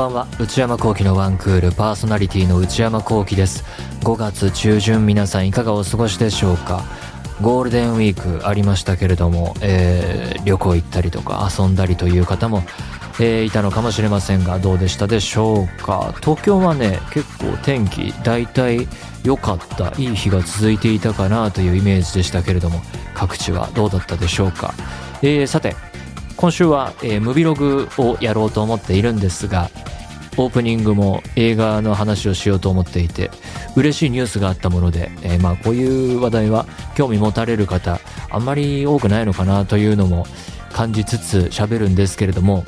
ばんは。内山聖輝のワンクールパーソナリティの内山聖輝です。5月中旬皆さんいかがお過ごしでしょうか？ゴールデンウィークありましたけれども、えー、旅行行ったりとか遊んだりという方も、えー、いたのかもしれませんがどうでしたでしょうか？東京はね結構天気大体良かった。いい日が続いていたかなというイメージでしたけれども各地はどうだったでしょうか、えー、さて今週は、えー、ムビログをやろうと思っているんですがオープニングも映画の話をしようと思っていて嬉しいニュースがあったもので、えー、まあこういう話題は興味持たれる方あんまり多くないのかなというのも感じつつ喋るんですけれども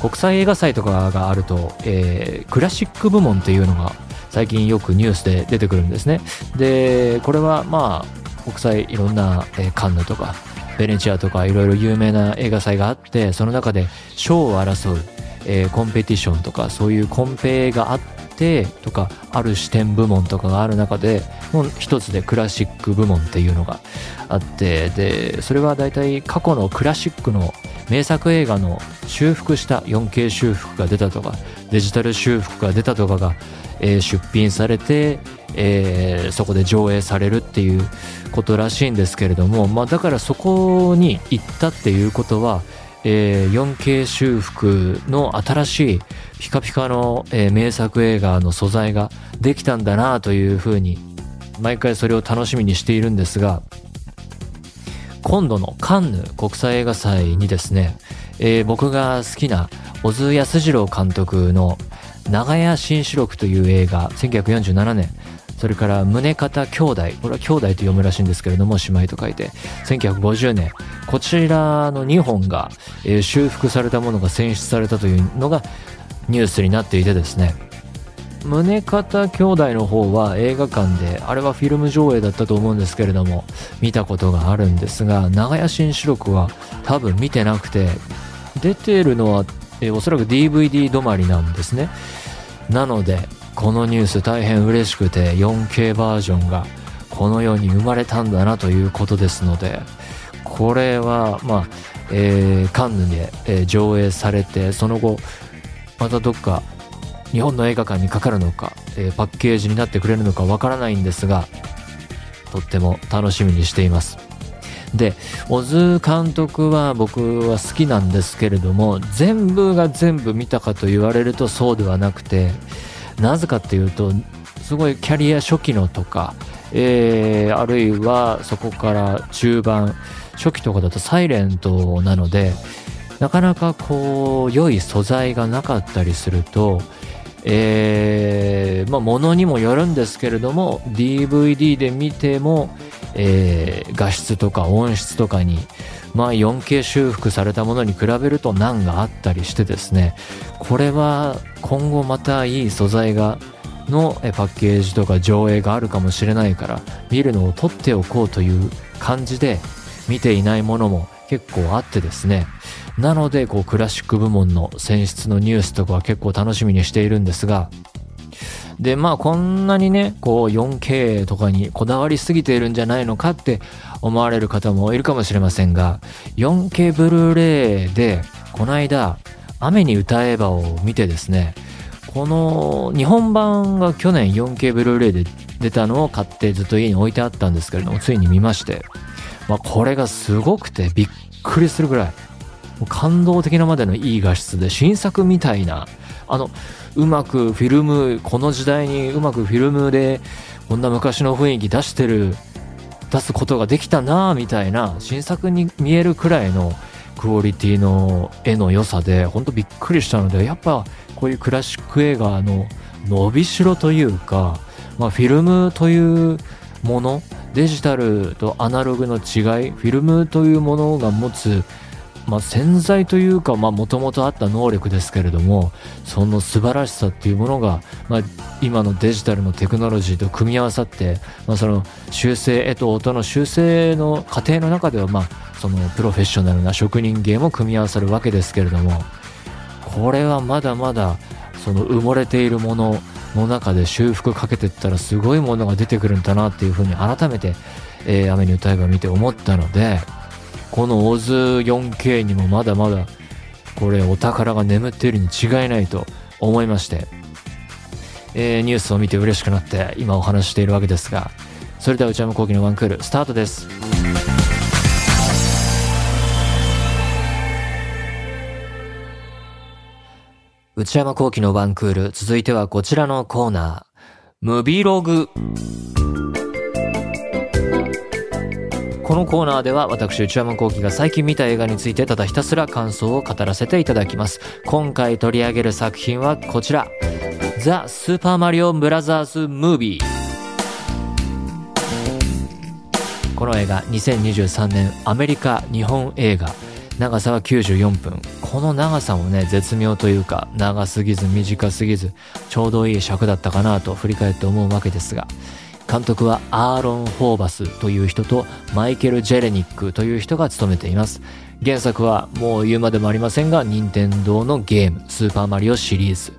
国際映画祭とかがあると、えー、クラシック部門っていうのが最近よくニュースで出てくるんですね。でこれはまあ国際いろんな、えー、カンヌとかベネチアとかいろいろ有名な映画祭があってその中で賞を争う、えー、コンペティションとかそういうコンペがあっててとかある視点部門とかがある中での一つでクラシック部門っていうのがあってでそれは大体過去のクラシックの名作映画の修復した 4K 修復が出たとかデジタル修復が出たとかが、えー、出品されて、えー、そこで上映されるっていうことらしいんですけれども、まあ、だからそこに行ったっていうことは、えー、4K 修復の新しいピカピカの、えー、名作映画の素材ができたんだなというふうに毎回それを楽しみにしているんですが今度のカンヌ国際映画祭にですね、えー、僕が好きな小津安二郎監督の長屋新四録という映画1947年それから宗方兄弟これは兄弟と読むらしいんですけれども姉妹と書いて。1950年こちらの2本が、えー、修復されたものが選出されたというのがニュースになっていてですね。宗方兄弟の方は映画館であれはフィルム上映だったと思うんですけれども見たことがあるんですが長屋新四録は多分見てなくて出てるのは、え、おそらく DVD 止まりなんですね。なのでこのニュース大変嬉しくて 4K バージョンがこの世に生まれたんだなということですのでこれはまあ、えー、カンヌで、えー、上映されてその後またどっか日本の映画館にかかるのか、えー、パッケージになってくれるのかわからないんですがとっても楽しみにしています。で小津監督は僕は好きなんですけれども全部が全部見たかと言われるとそうではなくてなぜかっていうとすごいキャリア初期のとか、えー、あるいはそこから中盤初期とかだとサイレントなのでなかなかこう良い素材がなかったりするとえー、まあ物にもよるんですけれども DVD で見ても、えー、画質とか音質とかにまあ 4K 修復されたものに比べると難があったりしてですねこれは今後またいい素材がのパッケージとか上映があるかもしれないから見るのを取っておこうという感じで見ていないものも結構あってですねなのでこうクラシック部門の選出のニュースとかは結構楽しみにしているんですがでまあこんなにねこう 4K とかにこだわりすぎているんじゃないのかって思われる方もいるかもしれませんが 4K ブルーレイでこの間雨に歌えばを見てですねこの日本版が去年 4K ブルーレイで出たのを買ってずっと家に置いてあったんですけれどもついに見まして、まあ、これがすごくてびっくりするぐらい感動的なまでのいい画質で新作みたいなあのうまくフィルムこの時代にうまくフィルムでこんな昔の雰囲気出してる出すことができたなみたいな新作に見えるくらいのクオリティの絵の良さで本当びっくりしたのでやっぱこういうクラシック映画の伸びしろというか、まあ、フィルムというものデジタルとアナログの違いフィルムというものが持つまあ、潜在というかもともとあった能力ですけれどもその素晴らしさっていうものが、まあ、今のデジタルのテクノロジーと組み合わさって、まあ、その修正絵と音の修正の過程の中では、まあ、そのプロフェッショナルな職人芸も組み合わさるわけですけれどもこれはまだまだその埋もれているものの中で修復かけていったらすごいものが出てくるんだなっていうふうに改めて、えー、雨に歌えば見て思ったのでこの 小津4K にもまだまだこれお宝が眠っているに違いないと思いまして、えー、ニュースを見て嬉しくなって今お話しているわけですが、それでは内山昂輝の1クールスタートです。内山昂輝の1クール、続いてはこちらのコーナー、ムビログ。このコーナーでは私内山聖輝が最近見た映画についてただひたすら感想を語らせていただきます。今回取り上げる作品はこちら。ザ・スーパーマリオブラザーズ・ムービー。この映画2023年アメリカ日本映画長さは94分この長さもね絶妙というか長すぎず短すぎずちょうどいい尺だったかなと振り返って思うわけですが監督はアーロン・フォーバスという人とマイケル・ジェレニックという人が務めています。原作はもう言うまでもありませんが、任天堂のゲーム、スーパーマリオシリーズ、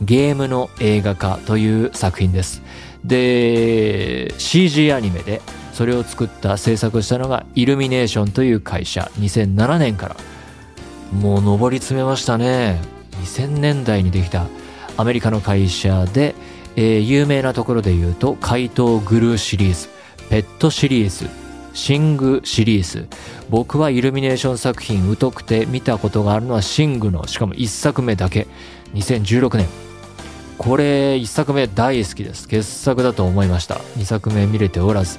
ゲームの映画化という作品です。で、CG アニメでそれを作った制作したのがイルミネーションという会社、2007年から。もう上り詰めましたね。2000年代にできたアメリカの会社で、えー、有名なところで言うと、怪盗グルーシリーズ、ペットシリーズ、シングシリーズ。僕はイルミネーション作品疎くて見たことがあるのはシングの、しかも1作目だけ。2016年。これ1作目大好きです。傑作だと思いました。2作目見れておらず。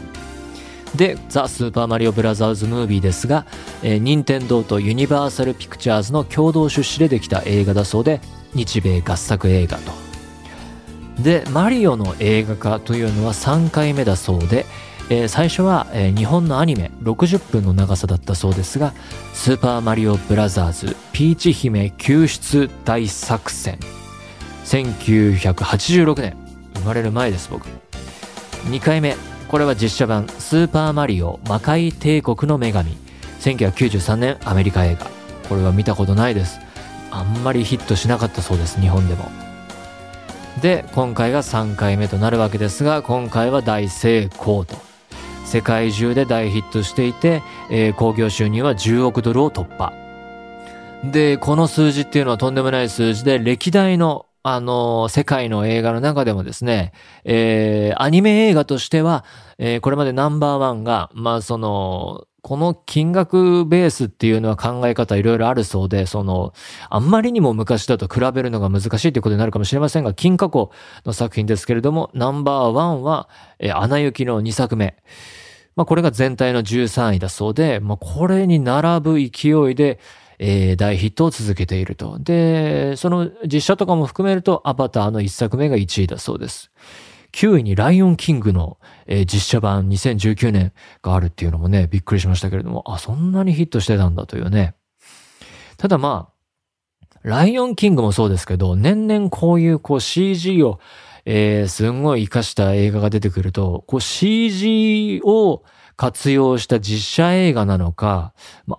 で、ザ・スーパーマリオブラザーズ・ムービーですが、えー、任天堂とユニバーサル・ピクチャーズの共同出資でできた映画だそうで、日米合作映画とで、マリオの映画化というのは3回目だそうで、えー、最初は、えー、日本のアニメ60分の長さだったそうですが「スーパーマリオブラザーズピーチ姫救出大作戦」1986年生まれる前です僕。2回目これは実写版「スーパーマリオ魔界帝国の女神」1993年アメリカ映画。これは見たことないです。あんまりヒットしなかったそうです日本でも。で今回が3回目となるわけですが今回は大成功と。世界中で大ヒットしていてえ興、行収入は10億ドルを突破。でこの数字っていうのはとんでもない数字で歴代のあの、世界の映画の中でもですね、えー、アニメ映画としては、えー、これまでナンバーワンが、まあ、その、この金額ベースっていうのは考え方いろいろあるそうで、その、あんまりにも昔だと比べるのが難しいということになるかもしれませんが、金過去の作品ですけれども、ナンバーワンは、えー、アナ雪の2作目。まあ、これが全体の13位だそうで、まあ、これに並ぶ勢いで、えー、大ヒットを続けていると。で、その実写とかも含めると、アバターの1作目が1位だそうです。9位にライオンキングの、えー、実写版2019年があるっていうのもね、びっくりしましたけれども、あ、そんなにヒットしてたんだというね。ただまあ、ライオンキングもそうですけど、年々こういうこう CG を、えー、すんごい活かした映画が出てくると、こう CG を活用した実写映画なのか、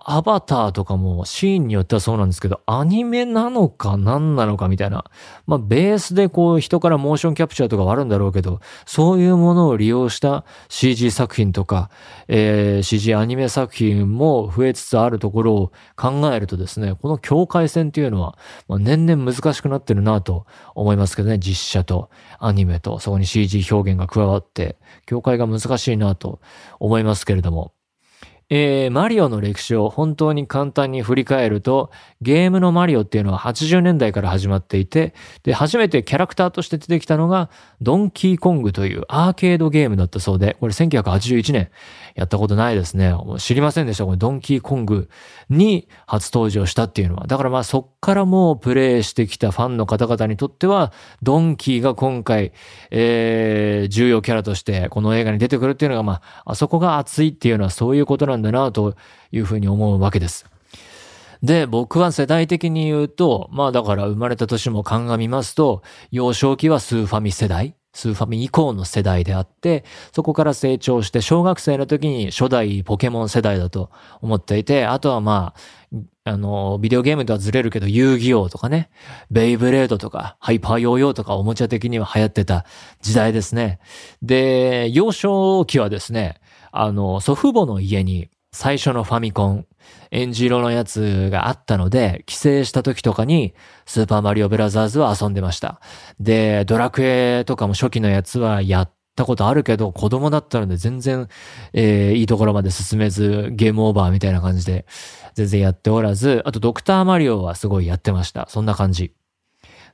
アバターとかもシーンによってはそうなんですけど、アニメなのか何なのかみたいな。まあ、ベースでこう人からモーションキャプチャーとかはあるんだろうけど、そういうものを利用した CG 作品とか、えー、CG アニメ作品も増えつつあるところを考えるとですね、この境界線っていうのは、年々難しくなってるなと思いますけどね、実写とアニメとそこに CG 表現が加わって、境界が難しいなと思いますますけれども、えー、マリオの歴史を本当に簡単に振り返ると、ゲームのマリオっていうのは80年代から始まっていて、で、初めてキャラクターとして出てきたのが、ドンキーコングというアーケードゲームだったそうで、これ1981年、やったことないですね。知りませんでした？これドンキーコングに初登場したっていうのは。だからまあそっからもうプレイしてきたファンの方々にとっては、ドンキーが今回、えー、重要キャラとしてこの映画に出てくるっていうのがまあ、あそこが熱いっていうのはそういうことなんでんだなというふうに思うわけです。で、僕は世代的に言うと、まあだから生まれた年も鑑みますと、幼少期はスーファミ世代。スーファミ以降の世代であって、そこから成長して小学生の時に初代ポケモン世代だと思っていて、あとはまあ、あの、ビデオゲームとはずれるけど、遊戯王とかね、ベイブレードとか、ハイパーヨーヨーとかおもちゃ的には流行ってた時代ですね。で、幼少期はですね、あの、祖父母の家に最初のファミコン、エンジ色のやつがあったので、帰省した時とかに、スーパーマリオブラザーズは遊んでました。で、ドラクエとかも初期のやつはやったことあるけど、子供だったので全然、えー、いいところまで進めず、ゲームオーバーみたいな感じで、全然やっておらず、あとドクターマリオはすごいやってました。そんな感じ。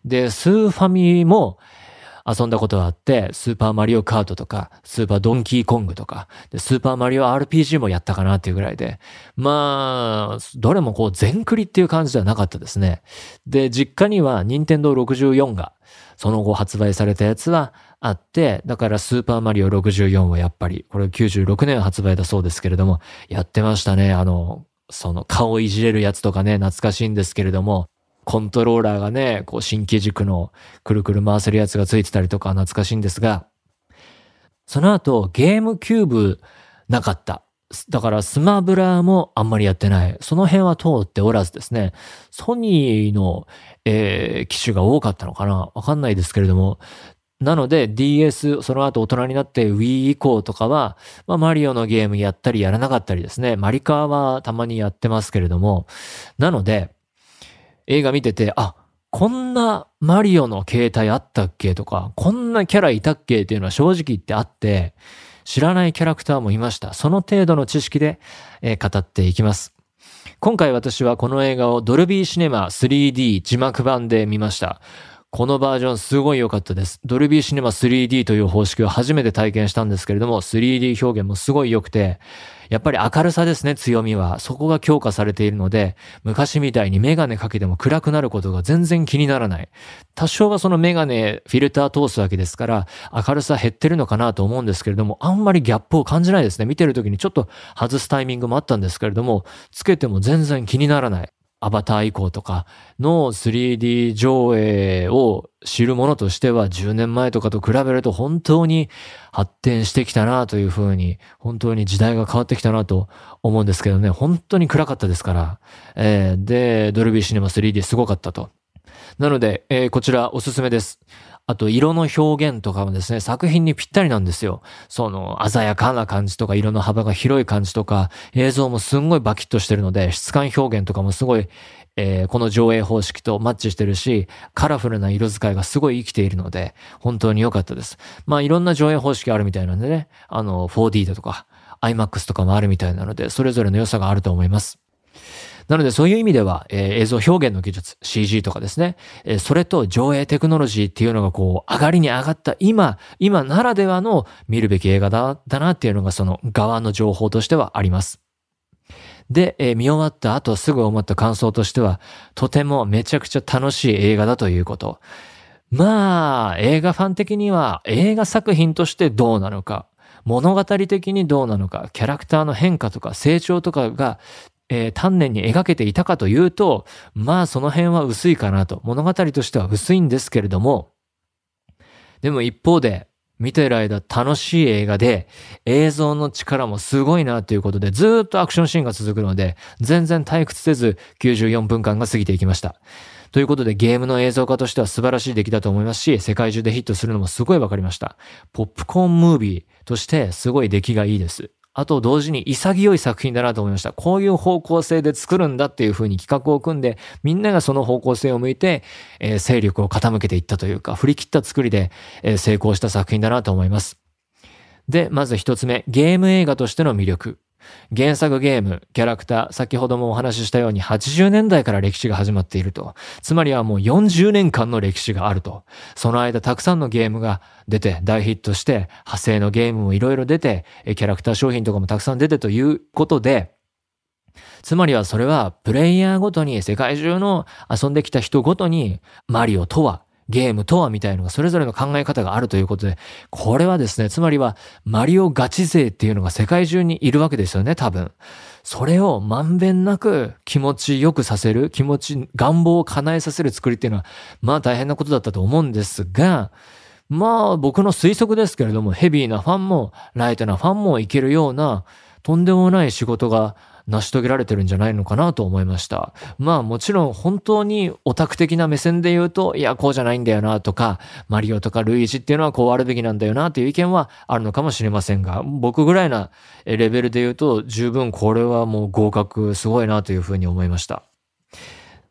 で、スーファミも、遊んだことがあって、スーパーマリオカートとか、スーパードンキーコングとか、スーパーマリオ RPG もやったかなっていうぐらいで、まあ、どれもこう全クリっていう感じではなかったですね。で、実家には任天堂64が、その後発売されたやつはあって、だからスーパーマリオ64はやっぱり、これ96年発売だそうですけれども、やってましたね。あの、その顔いじれるやつとかね、懐かしいんですけれども、コントローラーがね、こう新規軸のくるくる回せるやつがついてたりとか懐かしいんですが、その後ゲームキューブなかった。だからスマブラもあんまりやってない。その辺は通っておらずですね、ソニーの、えー、機種が多かったのかなわかんないですけれども、なので DS、その後大人になって Wii 以降とかは、まあマリオのゲームやったりやらなかったりですね。マリカーはたまにやってますけれども、なので、映画見てて、あ、こんなマリオの携帯あったっけ？とか、こんなキャラいたっけ？っていうのは正直言ってあって、知らないキャラクターもいました。その程度の知識で、えー、語っていきます。今回私はこの映画をドルビーシネマ 3D 字幕版で見ました。このバージョンすごい良かったです。ドルビーシネマ 3D という方式を初めて体験したんですけれども、3D 表現もすごい良くて、やっぱり明るさですね、強みは。そこが強化されているので、昔みたいにメガネかけても暗くなることが全然気にならない。多少はそのメガネ、フィルター通すわけですから、明るさ減ってるのかなと思うんですけれども、あんまりギャップを感じないですね。見てる時にちょっと外すタイミングもあったんですけれども、つけても全然気にならない。アバター以降とかの 3D 上映を知る者としては10年前とかと比べると本当に発展してきたなというふうに、本当に時代が変わってきたなと思うんですけどね、本当に暗かったですから、えー、で、ドルビーシネマ 3D すごかったと。なので、えー、こちらおすすめです。あと色の表現とかもですね、作品にぴったりなんですよ。その鮮やかな感じとか色の幅が広い感じとか、映像もすんごいバキッとしてるので、質感表現とかもすごい、えー、この上映方式とマッチしてるし、カラフルな色使いがすごい生きているので、本当に良かったです。まあいろんな上映方式あるみたいなんでね、あの 4D だとか、IMAX とかもあるみたいなので、それぞれの良さがあると思います。なのでそういう意味では、えー、映像表現の技術、CG とかですね、えー、それと上映テクノロジーっていうのがこう、上がりに上がった今、今ならではの見るべき映画だ、だなっていうのがその側の情報としてはあります。で、えー、見終わった後すぐ思った感想としては、とてもめちゃくちゃ楽しい映画だということ。まあ、映画ファン的には映画作品としてどうなのか、物語的にどうなのか、キャラクターの変化とか成長とかがえー、丹念に描けていたかというと、まあその辺は薄いかなと。物語としては薄いんですけれども、でも一方で、見てる間楽しい映画で、映像の力もすごいなということで、ずっとアクションシーンが続くので、全然退屈せず94分間が過ぎていきました。ということでゲームの映像化としては素晴らしい出来だと思いますし、世界中でヒットするのもすごいわかりました。ポップコーンムービーとしてすごい出来がいいです。あと同時に潔い作品だなと思いました。こういう方向性で作るんだっていうふうに企画を組んで、みんながその方向性を向いて、えー、勢力を傾けていったというか、振り切った作りで、えー、成功した作品だなと思います。で、まず一つ目、ゲーム映画としての魅力。原作ゲーム、キャラクター、先ほどもお話ししたように80年代から歴史が始まっていると。つまりはもう40年間の歴史があると。その間たくさんのゲームが出て大ヒットして、派生のゲームもいろいろ出て、キャラクター商品とかもたくさん出てということで、つまりはそれはプレイヤーごとに世界中の遊んできた人ごとにマリオとはゲームとはみたいのがそれぞれの考え方があるということで、これはですね、つまりはマリオガチ勢っていうのが世界中にいるわけですよね、多分。それをまんべんなく気持ちよくさせる、気持ち、願望を叶えさせる作りっていうのは、まあ大変なことだったと思うんですが、まあ僕の推測ですけれども、ヘビーなファンもライトなファンもいけるようなとんでもない仕事が成し遂げられてるんじゃないのかなと思いました。まあもちろん本当にオタク的な目線で言うと、いや、こうじゃないんだよなとか、マリオとかルイージっていうのはこうあるべきなんだよなという意見はあるのかもしれませんが、僕ぐらいなレベルで言うと十分これはもう合格すごいなというふうに思いました。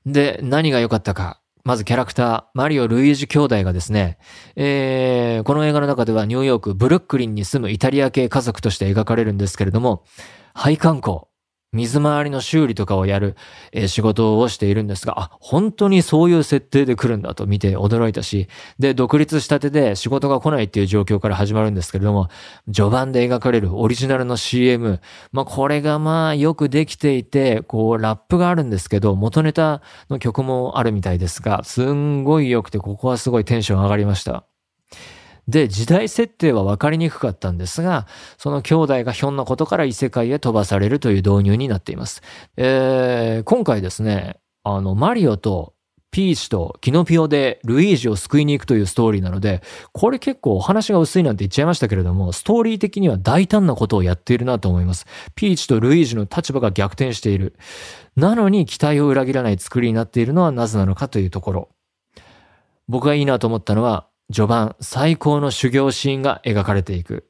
で、何が良かったか。まずキャラクター、マリオ・ルイージ兄弟がですね、えー、この映画の中ではニューヨーク、ブルックリンに住むイタリア系家族として描かれるんですけれども、配管工、水回りの修理とかをやる、え、仕事をしているんですが、あ、本当にそういう設定で来るんだと見て驚いたし、で、独立したてで仕事が来ないっていう状況から始まるんですけれども、序盤で描かれるオリジナルの CM、まあ、これがまあよくできていて、こう、ラップがあるんですけど、元ネタの曲もあるみたいですが、すんごい良くて、ここはすごいテンション上がりました。で、時代設定は分かりにくかったんですが、その兄弟がひょんなことから異世界へ飛ばされるという導入になっています。えー、今回ですね、あの、マリオとピーチとキノピオでルイージを救いに行くというストーリーなので、これ結構お話が薄いなんて言っちゃいましたけれども、ストーリー的には大胆なことをやっているなと思います。ピーチとルイージの立場が逆転している。なのに期待を裏切らない作りになっているのはなぜなのかというところ。僕がいいなと思ったのは、序盤、最高の修行シーンが描かれていく。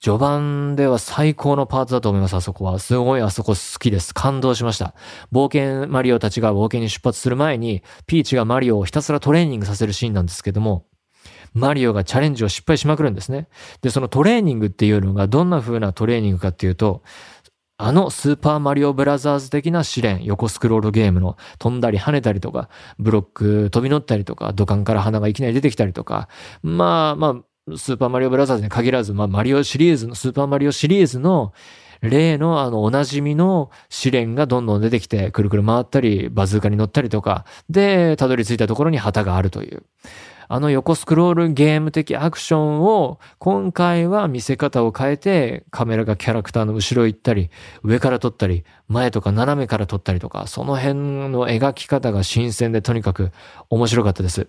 序盤では最高のパートだと思います、あそこは。すごいあそこ好きです。感動しました。冒険マリオたちが冒険に出発する前に、ピーチがマリオをひたすらトレーニングさせるシーンなんですけども、マリオがチャレンジを失敗しまくるんですね。で、そのトレーニングっていうのがどんな風なトレーニングかっていうと、あのスーパーマリオブラザーズ的な試練、横スクロールゲームの飛んだり跳ねたりとか、ブロック飛び乗ったりとか、土管から花がいきなり出てきたりとか、まあまあ、スーパーマリオブラザーズに限らず、まあマリオシリーズの、スーパーマリオシリーズの例のあのおなじみの試練がどんどん出てきて、くるくる回ったり、バズーカに乗ったりとか、で、たどり着いたところに旗があるという。あの横スクロールゲーム的アクションを今回は見せ方を変えてカメラがキャラクターの後ろ行ったり上から撮ったり前とか斜めから撮ったりとかその辺の描き方が新鮮でとにかく面白かったです。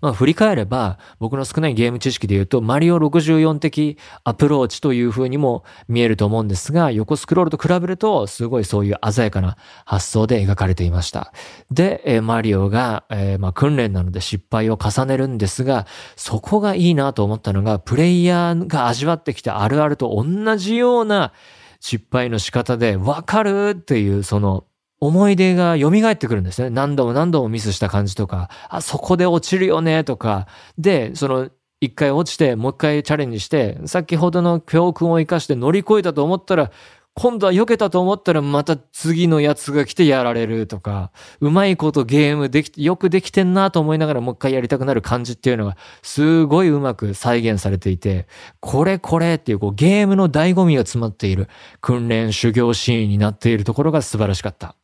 まあ振り返れば、僕の少ないゲーム知識で言うと、マリオ64的アプローチという風にも見えると思うんですが、横スクロールと比べると、すごいそういう鮮やかな発想で描かれていました。で、マリオが、まあ訓練なので失敗を重ねるんですが、そこがいいなと思ったのが、プレイヤーが味わってきたあるあると同じような失敗の仕方で、わかるっていう、その、思い出が蘇ってくるんですね。何度も何度もミスした感じとか、あ、そこで落ちるよねとか、で、その、一回落ちて、もう一回チャレンジして、先ほどの教訓を生かして乗り越えたと思ったら、今度は避けたと思ったらまた次のやつが来てやられるとか、うまいことゲームでき、よくできてんなと思いながらもう一回やりたくなる感じっていうのがすごいうまく再現されていて、これこれっていうこうゲームの醍醐味が詰まっている訓練修行シーンになっているところが素晴らしかった。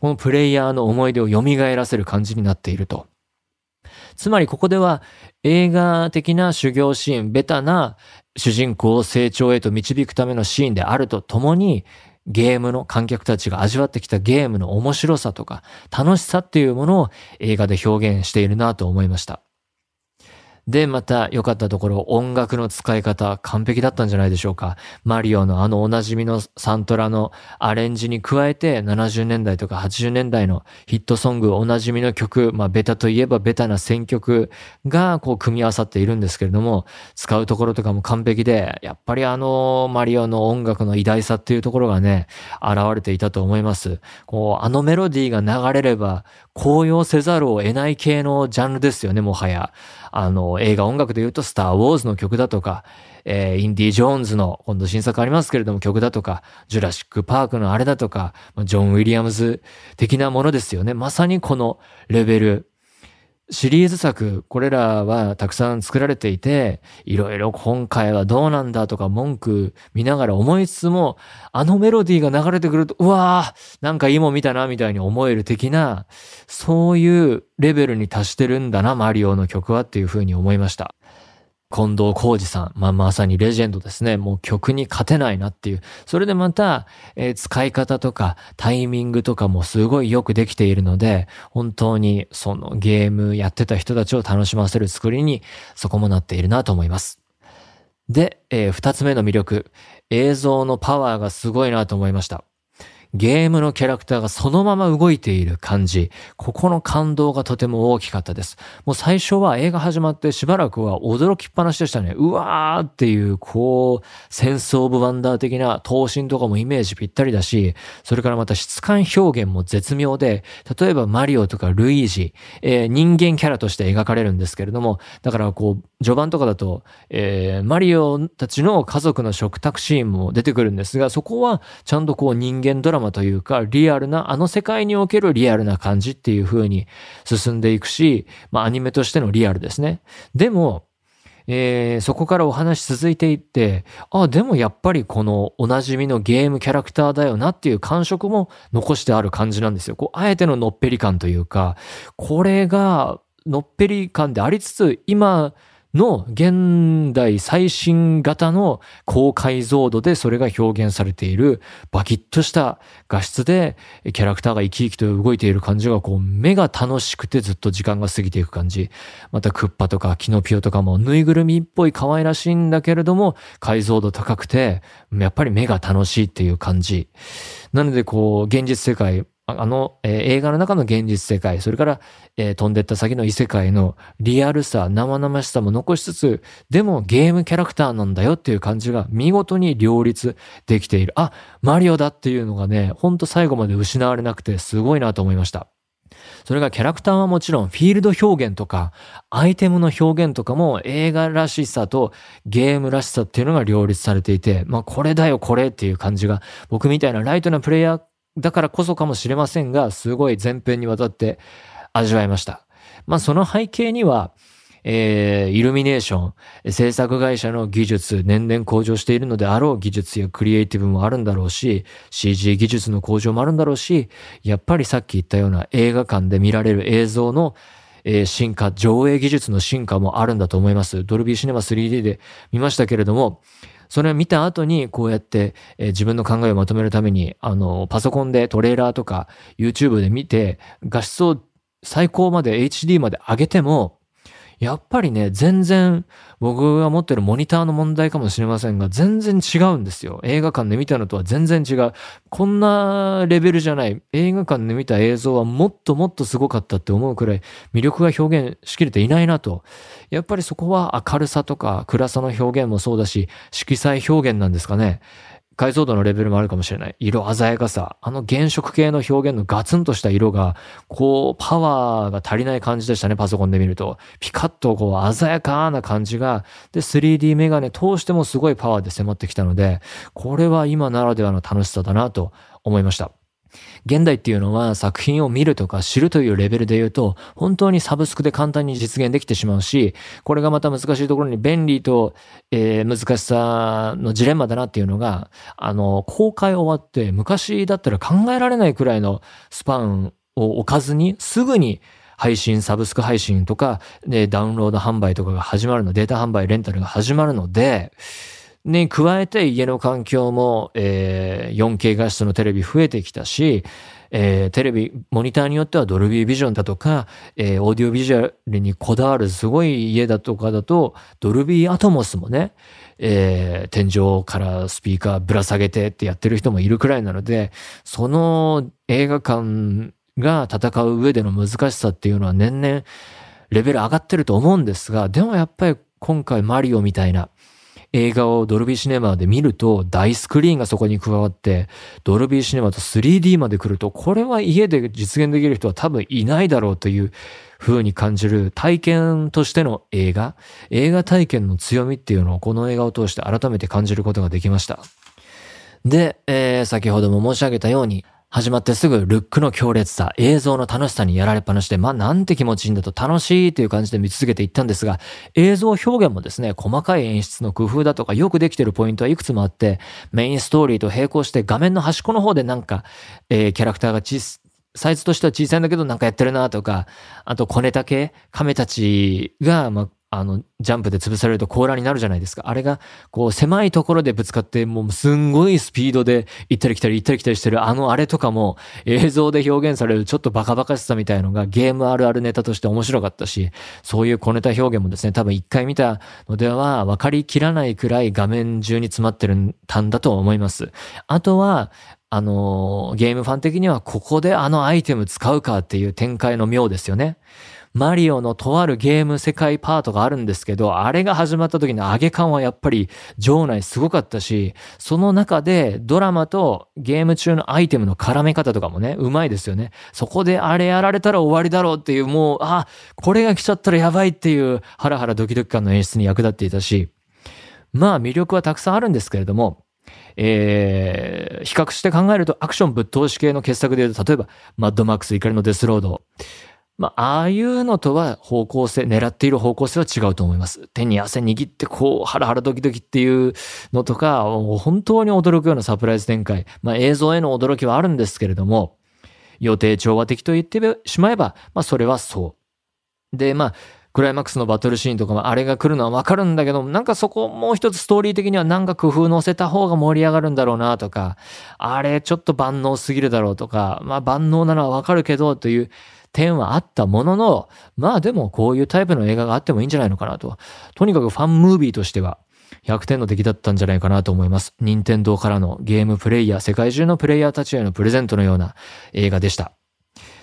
このプレイヤーの思い出を蘇らせる感じになっていると。つまりここでは映画的な修行シーン、ベタな主人公を成長へと導くためのシーンであるとともに、ゲームの観客たちが味わってきたゲームの面白さとか楽しさっていうものを映画で表現しているなと思いました。で、また良かったところ、音楽の使い方完璧だったんじゃないでしょうか。マリオのあのおなじみのサントラのアレンジに加えて、70年代とか80年代のヒットソング、おなじみの曲、まあベタといえばベタな選曲がこう組み合わさっているんですけれども、使うところとかも完璧で、やっぱりあのマリオの音楽の偉大さっていうところがね、現れていたと思います。こう、あのメロディーが流れれば、高揚せざるを得ない系のジャンルですよね、もはや。あの、映画音楽で言うと、スター・ウォーズの曲だとか、えー、インディ・ジョーンズの、今度新作ありますけれども曲だとか、ジュラシック・パークのあれだとか、ジョン・ウィリアムズ的なものですよね。まさにこのレベル。シリーズ作、これらはたくさん作られていて、いろいろ今回はどうなんだとか文句見ながら思いつつも、あのメロディーが流れてくると、うわーなんかいいもん見たな、みたいに思える的な、そういうレベルに達してるんだな、マリオの曲はっていうふうに思いました。近藤浩二さん。まあ、まさにレジェンドですね。もう曲に勝てないなっていう。それでまた、えー、使い方とかタイミングとかもすごいよくできているので、本当にそのゲームやってた人たちを楽しませる作りにそこもなっているなと思います。で、えー、二つ目の魅力。映像のパワーがすごいなと思いました。ゲームのキャラクターがそのまま動いている感じ。ここの感動がとても大きかったです。もう最初は映画始まってしばらくは驚きっぱなしでしたね。うわーっていう、こう、センスオブワンダー的な頭身とかもイメージぴったりだし、それからまた質感表現も絶妙で、例えばマリオとかルイージ、えー、人間キャラとして描かれるんですけれども、だからこう、序盤とかだと、えー、マリオたちの家族の食卓シーンも出てくるんですが、そこはちゃんとこう人間ドラマというか、リアルな、あの世界におけるリアルな感じっていう風に進んでいくし、まあアニメとしてのリアルですね。でも、えー、そこからお話続いていって、あ、でもやっぱりこのおなじみのゲームキャラクターだよなっていう感触も残してある感じなんですよ。こう、あえてののっぺり感というか、これがのっぺり感でありつつ、今、の現代最新型の高解像度でそれが表現されているバキッとした画質でキャラクターが生き生きと動いている感じがこう目が楽しくてずっと時間が過ぎていく感じ。またクッパとかキノピオとかもぬいぐるみっぽい可愛らしいんだけれども解像度高くてやっぱり目が楽しいっていう感じ。なのでこう現実世界あの、えー、映画の中の現実世界、それから、えー、飛んでった先の異世界のリアルさ、生々しさも残しつつ、でもゲームキャラクターなんだよっていう感じが見事に両立できている。あ、マリオだっていうのがね、ほんと最後まで失われなくてすごいなと思いました。それがキャラクターはもちろんフィールド表現とかアイテムの表現とかも映画らしさとゲームらしさっていうのが両立されていて、まあこれだよこれっていう感じが僕みたいなライトなプレイヤーだからこそかもしれませんが、すごい前編にわたって味わいました。まあその背景には、えー、イルミネーション、制作会社の技術、年々向上しているのであろう技術やクリエイティブもあるんだろうし、CG 技術の向上もあるんだろうし、やっぱりさっき言ったような映画館で見られる映像のえ、進化、上映技術の進化もあるんだと思います。ドルビーシネマ 3D で見ましたけれども、それを見た後にこうやって、えー、自分の考えをまとめるために、あの、パソコンでトレーラーとか YouTube で見て、画質を最高まで HD まで上げても、やっぱりね、全然僕が持ってるモニターの問題かもしれませんが、全然違うんですよ。映画館で見たのとは全然違う。こんなレベルじゃない。映画館で見た映像はもっともっとすごかったって思うくらい魅力が表現しきれていないなと。やっぱりそこは明るさとか暗さの表現もそうだし、色彩表現なんですかね。解像度のレベルもあるかもしれない。色鮮やかさ。あの原色系の表現のガツンとした色が、こう、パワーが足りない感じでしたね、パソコンで見ると。ピカッとこう、鮮やかな感じが、で、3D メガネ通してもすごいパワーで迫ってきたので、これは今ならではの楽しさだなと思いました。現代っていうのは作品を見るとか知るというレベルで言うと、本当にサブスクで簡単に実現できてしまうし、これがまた難しいところに便利と、えー、難しさのジレンマだなっていうのが、あの、公開終わって昔だったら考えられないくらいのスパンを置かずに、すぐに配信、サブスク配信とか、で、ダウンロード販売とかが始まるの、データ販売、レンタルが始まるので、に加えて家の環境も、えー、4K 画質のテレビ増えてきたし、えー、テレビ、モニターによってはドルビービジョンだとか、えー、オーディオビジュアルにこだわるすごい家だとかだと、ドルビーアトモスもね、えー、天井からスピーカーぶら下げてってやってる人もいるくらいなので、その映画館が戦う上での難しさっていうのは年々レベル上がってると思うんですが、でもやっぱり今回マリオみたいな、映画をドルビーシネマで見ると大スクリーンがそこに加わってドルビーシネマと 3D まで来るとこれは家で実現できる人は多分いないだろうという風に感じる体験としての映画映画体験の強みっていうのをこの映画を通して改めて感じることができました。で、えー、先ほども申し上げたように始まってすぐルックの強烈さ、映像の楽しさにやられっぱなしで、まあなんて気持ちいいんだと楽しいという感じで見続けていったんですが、映像表現もですね、細かい演出の工夫だとかよくできてるポイントはいくつもあって、メインストーリーと並行して画面の端っこの方でなんか、えー、キャラクターが小サイズとしては小さいんだけどなんかやってるなとか、あと小ネタ系、亀たちが、まあ、あの、ジャンプで潰されると甲羅になるじゃないですか。あれが、こう、狭いところでぶつかって、もうすんごいスピードで行ったり来たり行ったり来たりしてる、あのあれとかも映像で表現されるちょっとバカバカしさみたいのがゲームあるあるネタとして面白かったし、そういう小ネタ表現もですね、多分一回見たのでは分かりきらないくらい画面中に詰まってるたんだと思います。あとは、あの、ゲームファン的にはここであのアイテム使うかっていう展開の妙ですよね。マリオのとあるゲーム世界パートがあるんですけど、あれが始まった時の上げ感はやっぱり場内すごかったし、その中でドラマとゲーム中のアイテムの絡め方とかもね、うまいですよね。そこであれやられたら終わりだろうっていう、もう、あ、これが来ちゃったらやばいっていうハラハラドキドキ感の演出に役立っていたし、まあ魅力はたくさんあるんですけれども、えー、比較して考えるとアクションぶっ通し系の傑作で言うと、例えば、マッドマックス怒りのデスロード、まあ、ああいうのとは方向性、狙っている方向性は違うと思います。手に汗握ってこう、ハラハラドキドキっていうのとか、本当に驚くようなサプライズ展開。まあ、映像への驚きはあるんですけれども、予定調和的と言ってしまえば、まあ、それはそう。で、まあ、クライマックスのバトルシーンとかもあれが来るのはわかるんだけど、なんかそこもう一つストーリー的にはなんか工夫乗せた方が盛り上がるんだろうなとか、あれちょっと万能すぎるだろうとか、まあ万能なのはわかるけどという、点はあったものの、まあでもこういうタイプの映画があってもいいんじゃないのかなと。とにかくファンムービーとしては100点の出来だったんじゃないかなと思います。任天堂からのゲームプレイヤー、世界中のプレイヤーたちへのプレゼントのような映画でした。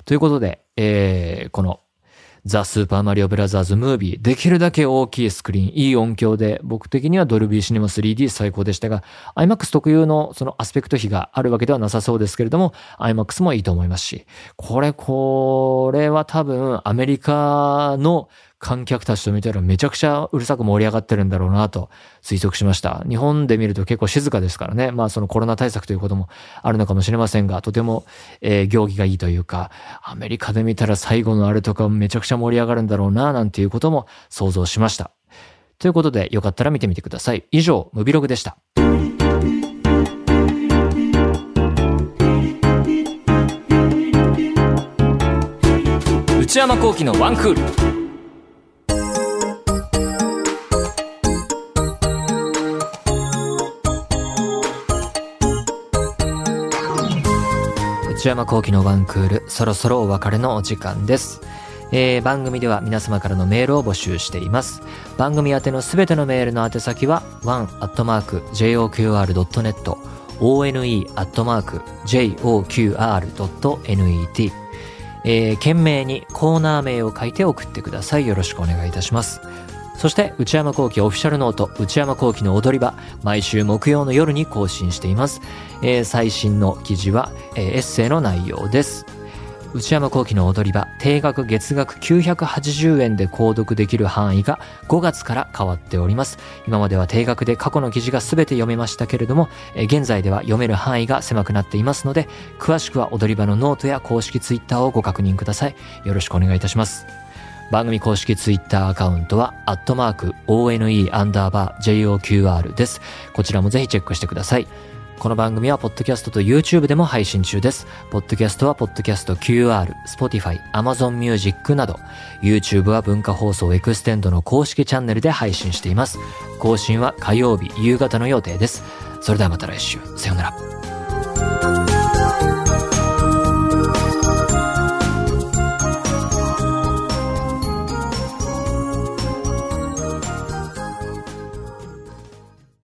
ということで、えー、このザ・スーパーマリオブラザーズ・ムービー、できるだけ大きいスクリーン、いい音響で、僕的にはドルビーシネマ 3D 最高でしたが、IMAX 特有のそのアスペクト比があるわけではなさそうですけれども、IMAX もいいと思いますし、これ、これは多分アメリカの観客たちと見たらめちゃくちゃうるさく盛り上がってるんだろうなと推測しました。日本で見ると結構静かですからね。まあそのコロナ対策ということもあるのかもしれませんが、とても、えー、行儀がいいというか、アメリカで見たら最後のあれとかめちゃくちゃ盛り上がるんだろうな、なんていうことも想像しました。ということで、よかったら見てみてください。以上、ムビログでした。内山幸喜のワンクール。内山幸喜のワンクール、そろそろお別れのお時間です。えー、番組では皆様からのメールを募集しています。番組宛てのすべてのメールの宛先は、one.joqr.net、one.joqr.net、えー、懸命にコーナー名を書いて送ってください。よろしくお願いいたします。そして内山幸喜オフィシャルノート内山幸喜の踊り場毎週木曜の夜に更新しています、えー、最新の記事は、えー、エッセイの内容です。内山昂輝の踊り場定額月額980円で購読できる範囲が5月から変わっております。今までは定額で過去の記事が全て読めましたけれども、現在では読める範囲が狭くなっていますので詳しくは踊り場のノートや公式ツイッターをご確認ください。よろしくお願いいたします。番組公式ツイッターアカウントは、アットマーク、ONE アンダーバー JOQR です。こちらもぜひチェックしてください。この番組は、ポッドキャストと YouTube でも配信中です。ポッドキャストは、ポッドキャスト QR、Spotify、Amazon Music など、YouTube は文化放送エクステンドの公式チャンネルで配信しています。更新は火曜日夕方の予定です。それではまた来週。さよなら。